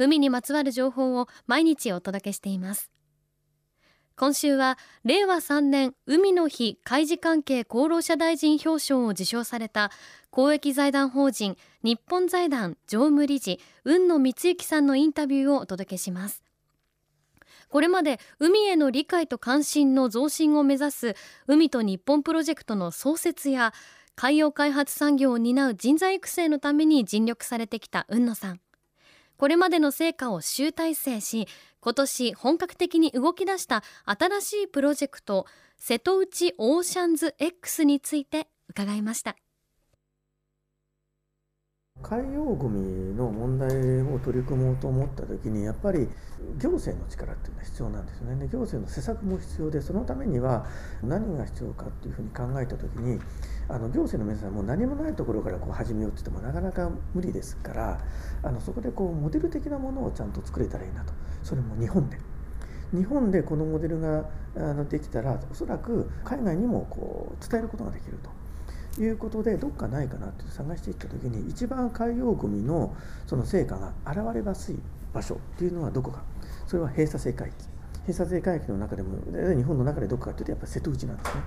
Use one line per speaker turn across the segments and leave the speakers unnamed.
海にまつわる情報を毎日お届けしています。今週は令和3年海の日海事関係功労者大臣表彰を受賞された公益財団法人日本財団常務理事雲野光之さんのインタビューをお届けします。これまで海への理解と関心の増進を目指す海と日本プロジェクトの創設や海洋開発産業を担う人材育成のために尽力されてきた雲野さん。これまでの成果を集大成し今年本格的に動き出した新しいプロジェクト瀬戸内オーシャンズ X について伺いました。
海洋ごみの問題を取り組もうと思った時にやっぱり行政の力っていうのは必要なんですよね。で行政の施策も必要でそのためには何が必要かっていうふうに考えた時にあの行政の皆さんも何もないところからこう始めようって言ってもなかなか無理ですからあのそこでこうモデル的なものをちゃんと作れたらいいなと。それも日本で。日本でこのモデルができたらおそらく海外にもこう伝えることができると。いうことでどっかないかなって探していった時に一番海洋ゴミのその成果が現れやすい場所っていうのはどこか。それは閉鎖性海域閉鎖性海域の中でも日本の中でどこかというとやっぱ瀬戸内なんですね。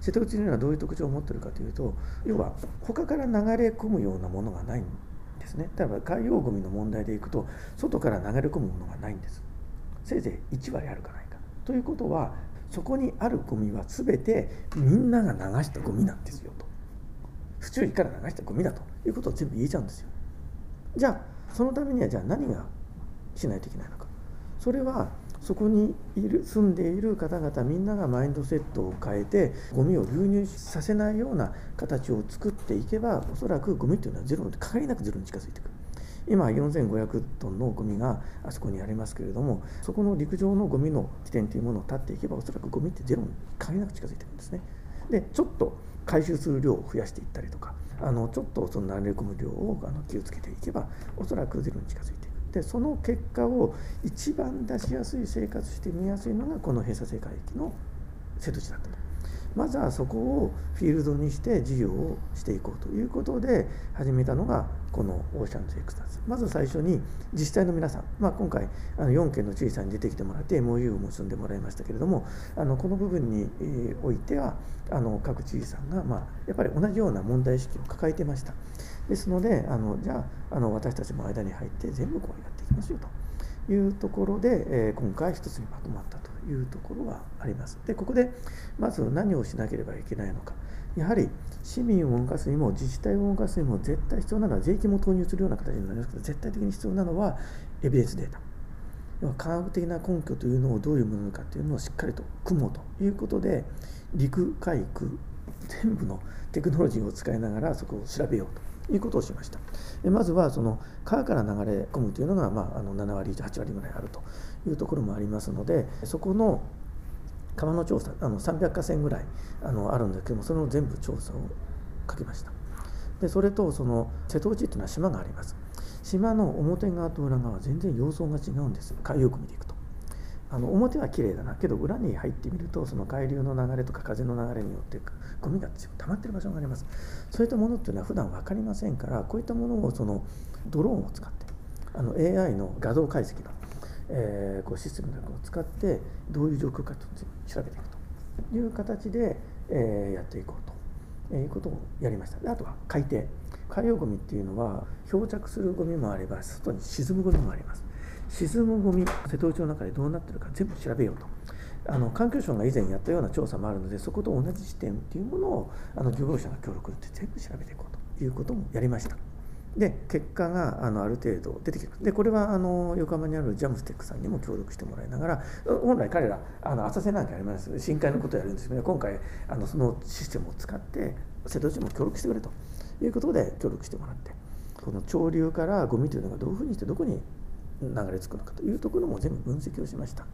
瀬戸内にはどういう特徴を持ってるかというと要は他から流れ込むようなものがないんですね。例えば海洋ゴミの問題でいくと外から流れ込むものがないんです。せいぜい1割あるかないか。ということはそこにあるゴミは全てみんなが流したゴミなんですよ。不注意から流したゴミだということを全部言えちゃうんですよ。じゃあそのためにはじゃあ何がしないといけないのか。それはそこにいる住んでいる方々みんながマインドセットを変えてゴミを流入させないような形を作っていけばおそらくゴミというのはゼロに限りなくゼロに近づいていく今4500トンのゴミがあそこにありますけれどもそこの陸上のゴミの起点というものを立っていけばおそらくゴミってゼロに限りなく近づいていくんですね。でちょっと回収する量を増やしていったりとかあのちょっとその流れ込む量をあの気をつけていけばおそらくゼロに近づいていくでその結果を一番出しやすい生活して見やすいのがこの閉鎖性海域の瀬戸地だったと。まずはそこをフィールドにして事業をしていこうということで始めたのがこのオーシャンズエクスタスまず最初に自治体の皆さん、まあ、今回あの4県の知事さんに出てきてもらって MOU を結んでもらいましたけれどもあのこの部分においてはあの各知事さんが、まあ、やっぱり同じような問題意識を抱えてました。ですのであのじゃああの私たちも間に入って全部こうやっていきますよというところで、え、今回一つにまとまったというところはあります。でここでまず何をしなければいけないのかやはり市民を動かすにも自治体を動かすにも絶対必要なのは税金も投入するような形になりますけど絶対的に必要なのはエビデンスデータ。科学的な根拠というのをどういうものかというのをしっかりと組もうということで陸海空全部のテクノロジーを使いながらそこを調べようということをしました。でまずはその川から流れ込むというのが、まあ、あの7割8割ぐらいあるというところもありますのでそこの川の調査あの300河川ぐらいあのあるんですけどもそれを全部調査をかけました。でそれとその瀬戸内というのは島があります。島の表側と裏側は全然様相が違うんです。海洋区見ていくと。あの表は綺麗だな。けど裏に入ってみるとその海流の流れとか風の流れによってゴミが溜まってる場所があります。そういったものっていうのは普段分かりませんからこういったものをそのドローンを使ってあの AI の画像解析の、えー、こうシステムなどを使ってどういう状況かと調べていくという形で、えー、やっていこうということをやりました。あとは海底。海洋ゴミっていうのは漂着するゴミもあれば外に沈むゴミもあります。沈むゴミ瀬戸内の中でどうなってるか全部調べようと。あの環境省が以前やったような調査もあるのでそこと同じ視点っていうものをあの漁業者が協力して全部調べていこうということもやりました。で結果があのある程度出てきますでこれはあの横浜にあるジャムステックさんにも協力してもらいながら本来彼らあの浅瀬なんかやります。深海のことをやるんですけど今回あのそのシステムを使って瀬戸内も協力してくれということで協力してもらってこの潮流からゴミというのがどういうふうにしてどこに流れ着くのかというところも全部分析をしました。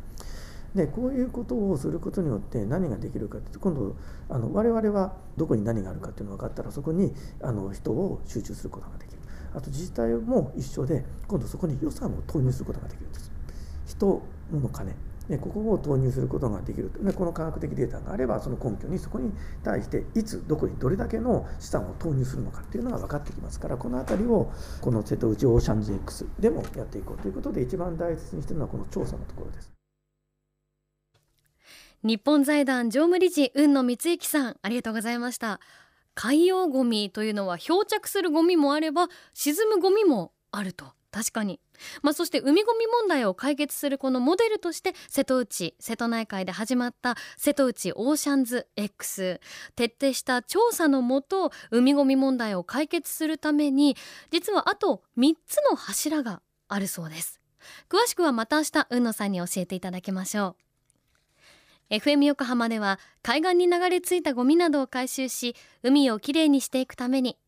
でこういうことをすることによって何ができるかって今度あの我々はどこに何があるかっていうのが分かったらそこにあの人を集中することができる。あと自治体も一緒で今度そこに予算を投入することができるんです。人物金。でここを投入することができるでこの科学的データがあればその根拠にそこに対していつどこにどれだけの資産を投入するのかっていうのが分かってきますからこの辺りをこの瀬戸内オーシャンズ X でもやっていこうということで一番大切にしてるのはこの調査のところです。
日本財団常務理事雲野光之さんありがとうございました。海洋ゴミというのは漂着するゴミもあれば沈むゴミもあると。確かに。まあ、そして海ごみ問題を解決するこのモデルとして瀬戸内瀬戸内海で始まった瀬戸内オーシャンズ X 徹底した調査のもと海ごみ問題を解決するために実はあと3つの柱があるそうです。詳しくはまた明日雲野さんに教えていただきましょう。FM 横浜では海岸に流れ着いたゴミなどを回収し海をきれいにしていくために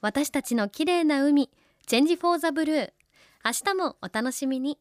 私たちの綺麗な海チェンジフォーザブルー。明日もお楽しみに。